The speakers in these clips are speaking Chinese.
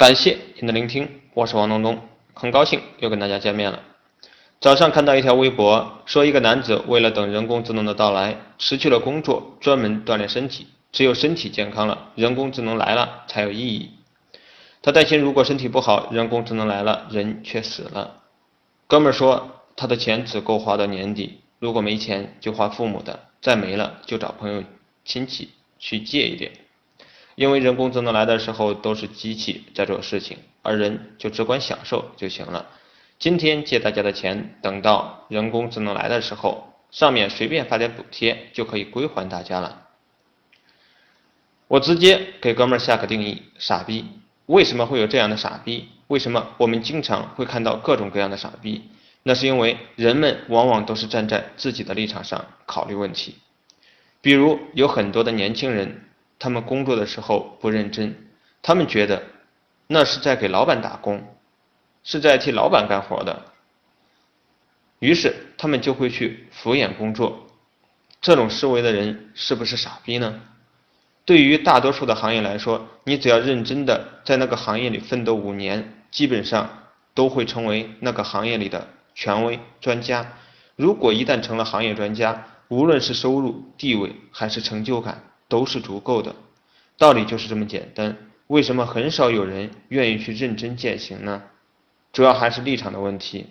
感谢您的聆听，我是王东东，很高兴又跟大家见面了。早上看到一条微博，说一个男子为了等人工智能的到来，辞去了工作，专门锻炼身体。只有身体健康了，人工智能来了才有意义。他担心，如果身体不好，人工智能来了，人却死了。哥们说，他的钱只够花到年底，如果没钱就花父母的，再没了就找朋友亲戚去借一点。因为人工智能来的时候都是机器在做事情，而人就只管享受就行了。今天借大家的钱，等到人工智能来的时候，上面随便发点补贴就可以归还大家了。我直接给哥们儿下个定义：傻逼。为什么会有这样的傻逼？为什么我们经常会看到各种各样的傻逼？那是因为人们往往都是站在自己的立场上考虑问题。比如有很多的年轻人。他们工作的时候不认真，他们觉得那是在给老板打工，是在替老板干活的，于是他们就会去敷衍工作。这种思维的人是不是傻逼呢？对于大多数的行业来说，你只要认真的在那个行业里奋斗五年，基本上都会成为那个行业里的权威专家。如果一旦成了行业专家，无论是收入、地位还是成就感。都是足够的，道理就是这么简单。为什么很少有人愿意去认真践行呢？主要还是立场的问题。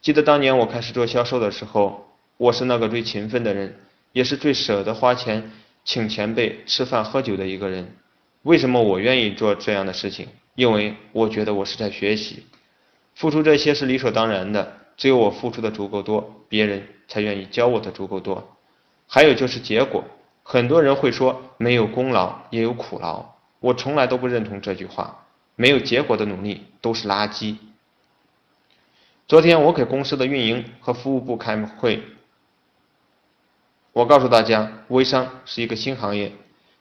记得当年我开始做销售的时候，我是那个最勤奋的人，也是最舍得花钱请前辈吃饭喝酒的一个人。为什么我愿意做这样的事情？因为我觉得我是在学习，付出这些是理所当然的。只有我付出的足够多，别人才愿意教我的足够多。还有就是结果。很多人会说没有功劳也有苦劳，我从来都不认同这句话。没有结果的努力都是垃圾。昨天我给公司的运营和服务部开会，我告诉大家，微商是一个新行业，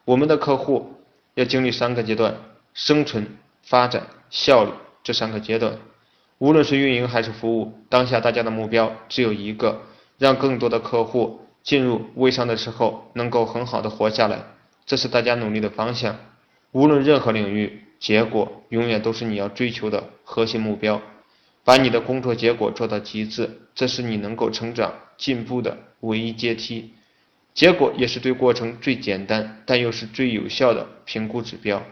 我们的客户要经历三个阶段：生存、发展、效率这三个阶段。无论是运营还是服务，当下大家的目标只有一个，让更多的客户。进入微商的时候，能够很好的活下来，这是大家努力的方向。无论任何领域，结果永远都是你要追求的核心目标。把你的工作结果做到极致，这是你能够成长进步的唯一阶梯。结果也是对过程最简单，但又是最有效的评估指标。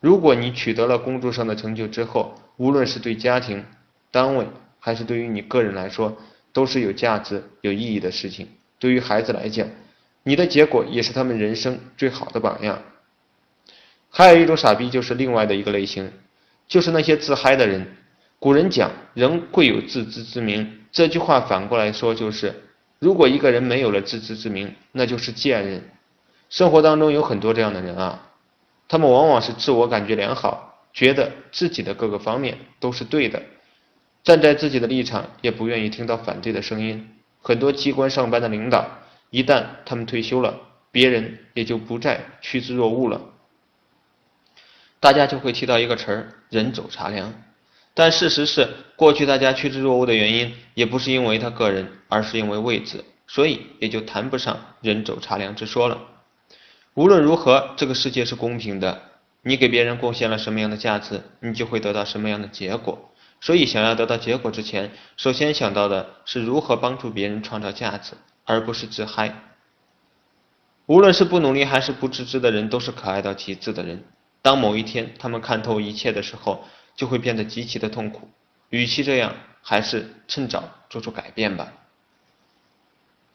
如果你取得了工作上的成就之后，无论是对家庭、单位，还是对于你个人来说，都是有价值、有意义的事情。对于孩子来讲，你的结果也是他们人生最好的榜样。还有一种傻逼，就是另外的一个类型，就是那些自嗨的人。古人讲“人贵有自知之明”，这句话反过来说就是：如果一个人没有了自知之明，那就是贱人。生活当中有很多这样的人啊，他们往往是自我感觉良好，觉得自己的各个方面都是对的，站在自己的立场，也不愿意听到反对的声音。很多机关上班的领导，一旦他们退休了，别人也就不再趋之若鹜了。大家就会提到一个词儿“人走茶凉”，但事实是，过去大家趋之若鹜的原因，也不是因为他个人，而是因为位置，所以也就谈不上“人走茶凉”之说了。无论如何，这个世界是公平的，你给别人贡献了什么样的价值，你就会得到什么样的结果。所以，想要得到结果之前，首先想到的是如何帮助别人创造价值，而不是自嗨。无论是不努力还是不自知的人，都是可爱到极致的人。当某一天他们看透一切的时候，就会变得极其的痛苦。与其这样，还是趁早做出改变吧。